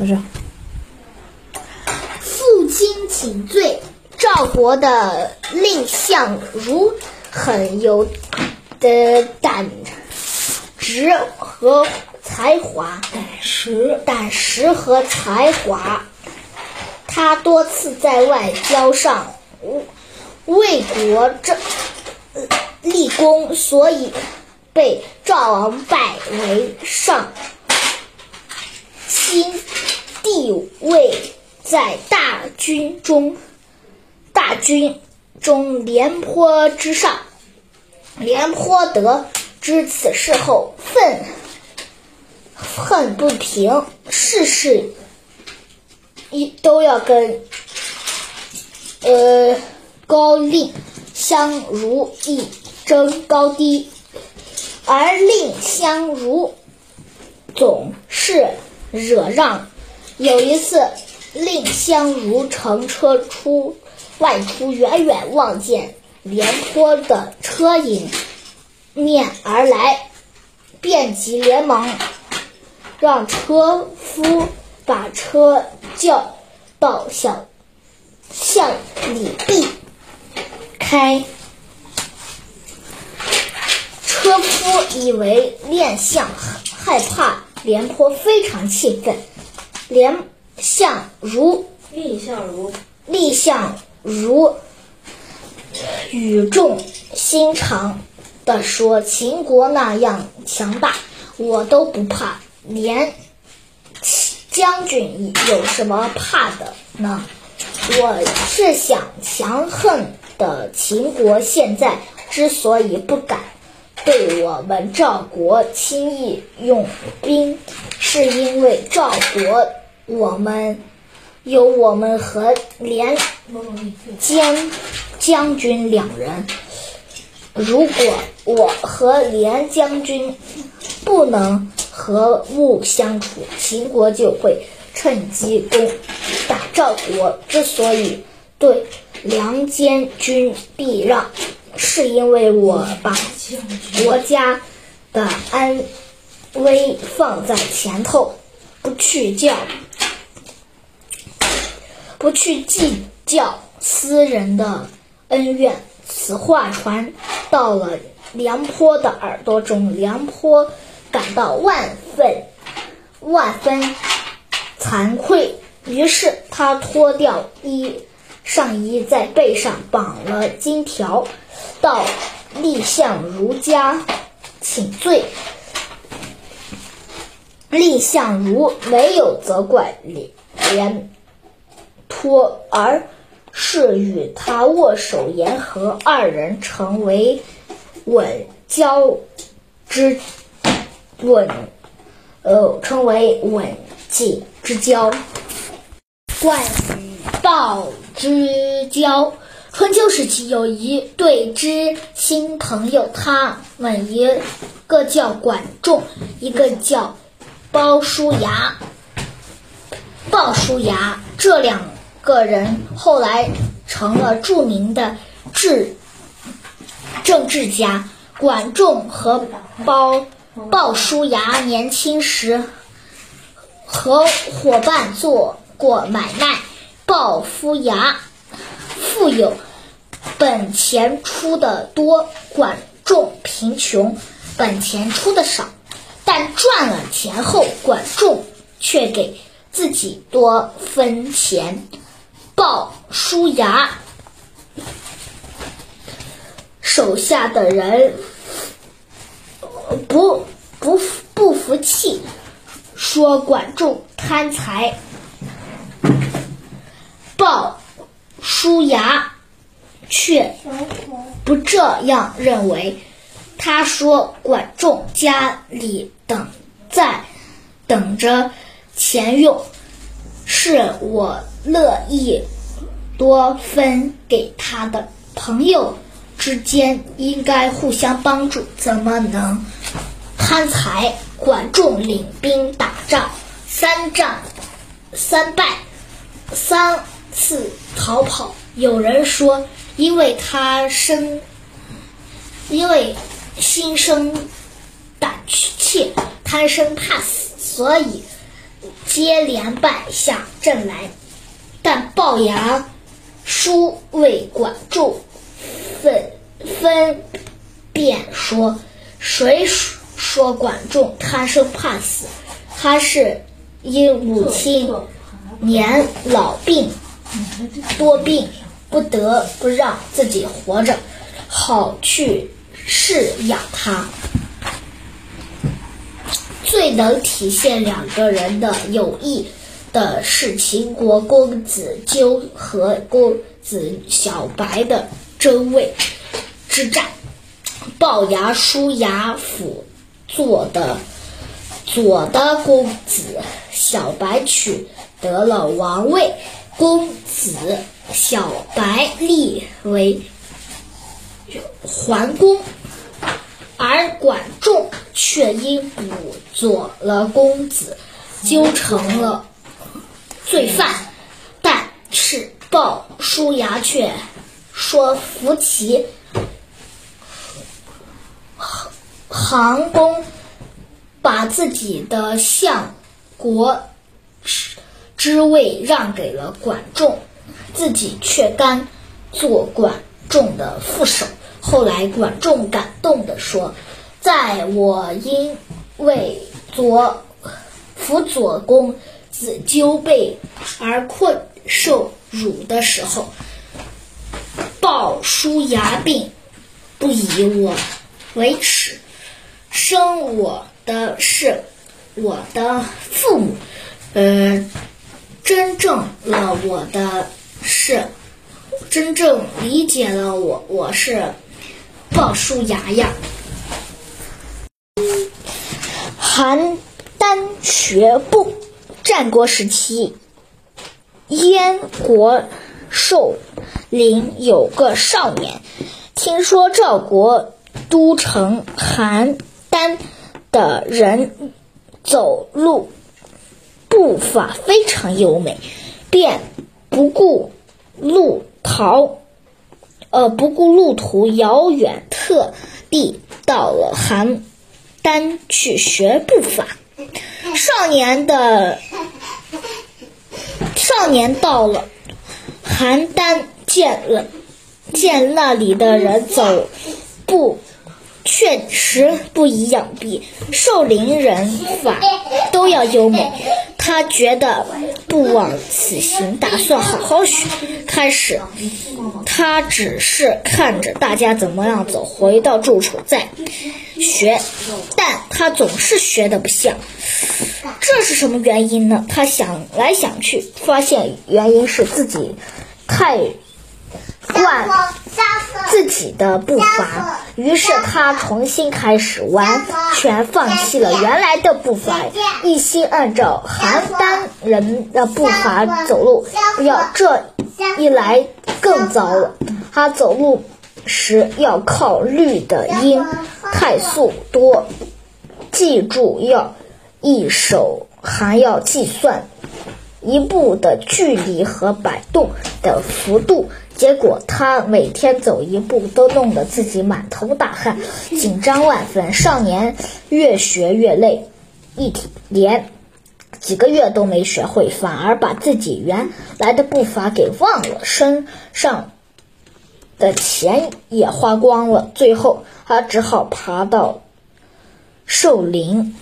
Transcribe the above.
不是。父亲请罪，赵国的蔺相如很有的胆识和才华，胆识，胆识和才华。他多次在外交上为国正立功，所以被赵王拜为上卿，地位在大军中大军中廉颇之上。廉颇得知此事后，愤恨不平，事事一都要跟呃高蔺相如一争高低，而蔺相如总是惹让。有一次，蔺相如乘车出外出，远远望见廉颇的车迎面而来，便急连忙让车夫把车叫到小巷里避开。车夫以为蔺相害怕廉颇，非常气愤。连相如蔺相如，蔺相如语重心长地说：“秦国那样强大，我都不怕，连将军有什么怕的呢？我是想，强横的秦国现在之所以不敢对我们赵国轻易用兵，是因为赵国我们有我们和连将将军两人。如果我和连将军不能和睦相处，秦国就会趁机攻打赵国。之所以对梁将军避让，是因为我把国家的安危放在前头，不去叫，不去计较私人的恩怨。此话传到了梁颇的耳朵中，梁颇感到万分万分惭愧，于是他脱掉衣上衣，在背上绑了金条，到蔺相如家请罪。蔺相如没有责怪廉廉托，而是与他握手言和，二人成为稳交之稳，呃，成为稳近之交。关羽鲍之交。春秋时期有一对知心朋友，他们一个叫管仲，一个叫鲍叔牙。鲍叔牙这两个人后来成了著名的治政治家。管仲和鲍鲍叔牙年轻时和伙伴做过买卖。鲍叔牙富有，本钱出的多；管仲贫穷，本钱出的少。但赚了钱后，管仲却给自己多分钱。鲍叔牙。手下的人不不不服气，说管仲贪财。鲍叔牙却不这样认为，他说管仲家里等在等着钱用，是我乐意多分给他的。朋友之间应该互相帮助，怎么能贪财？管仲领兵打仗，三战三败，三次逃跑。有人说，因为他生，因为心生胆怯，贪生怕死，所以接连败下阵来。但龅牙叔为管仲分分便说：“谁说管仲贪生怕死？他是因母亲年老病多病，不得不让自己活着，好去饲养他。最能体现两个人的友谊。”的是秦国公子纠和公子小白的争位之战。龅牙叔牙辅佐的左的公子小白取得了王位，公子小白立为桓公，而管仲却因辅佐了公子纠成了。罪犯，但是鲍叔牙却说扶齐行公把自己的相国之位让给了管仲，自己却甘做管仲的副手。后来管仲感动地说：“在我因为左辅佐公。”子纠被而困受辱的时候，鲍叔牙并不以我为耻，生我的是我的父母，呃，真正了我的是真正理解了我，我是鲍叔牙呀。邯郸学步。战国时期，燕国寿陵有个少年，听说赵国都城邯郸的人走路步伐非常优美，便不顾路逃，呃，不顾路途遥远，特地到了邯单去学步法。少年的少年到了邯郸，见了见那里的人走步确实不一样，比少林人法都要优美。他觉得不枉此行，打算好好学。开始，他只是看着大家怎么样走，回到住处再学，但他总是学的不像。这是什么原因呢？他想来想去，发现原因是自己太惯自己的步伐，于是他重新开始，完全放弃了原来的步伐，一心按照邯郸人的步伐走路。不要这一来更糟了，他走路时要靠绿的音太速多，记住要。一手还要计算一步的距离和摆动的幅度，结果他每天走一步都弄得自己满头大汗，紧张万分。少年越学越累，一连几个月都没学会，反而把自己原来的步伐给忘了，身上的钱也花光了。最后，他只好爬到寿林。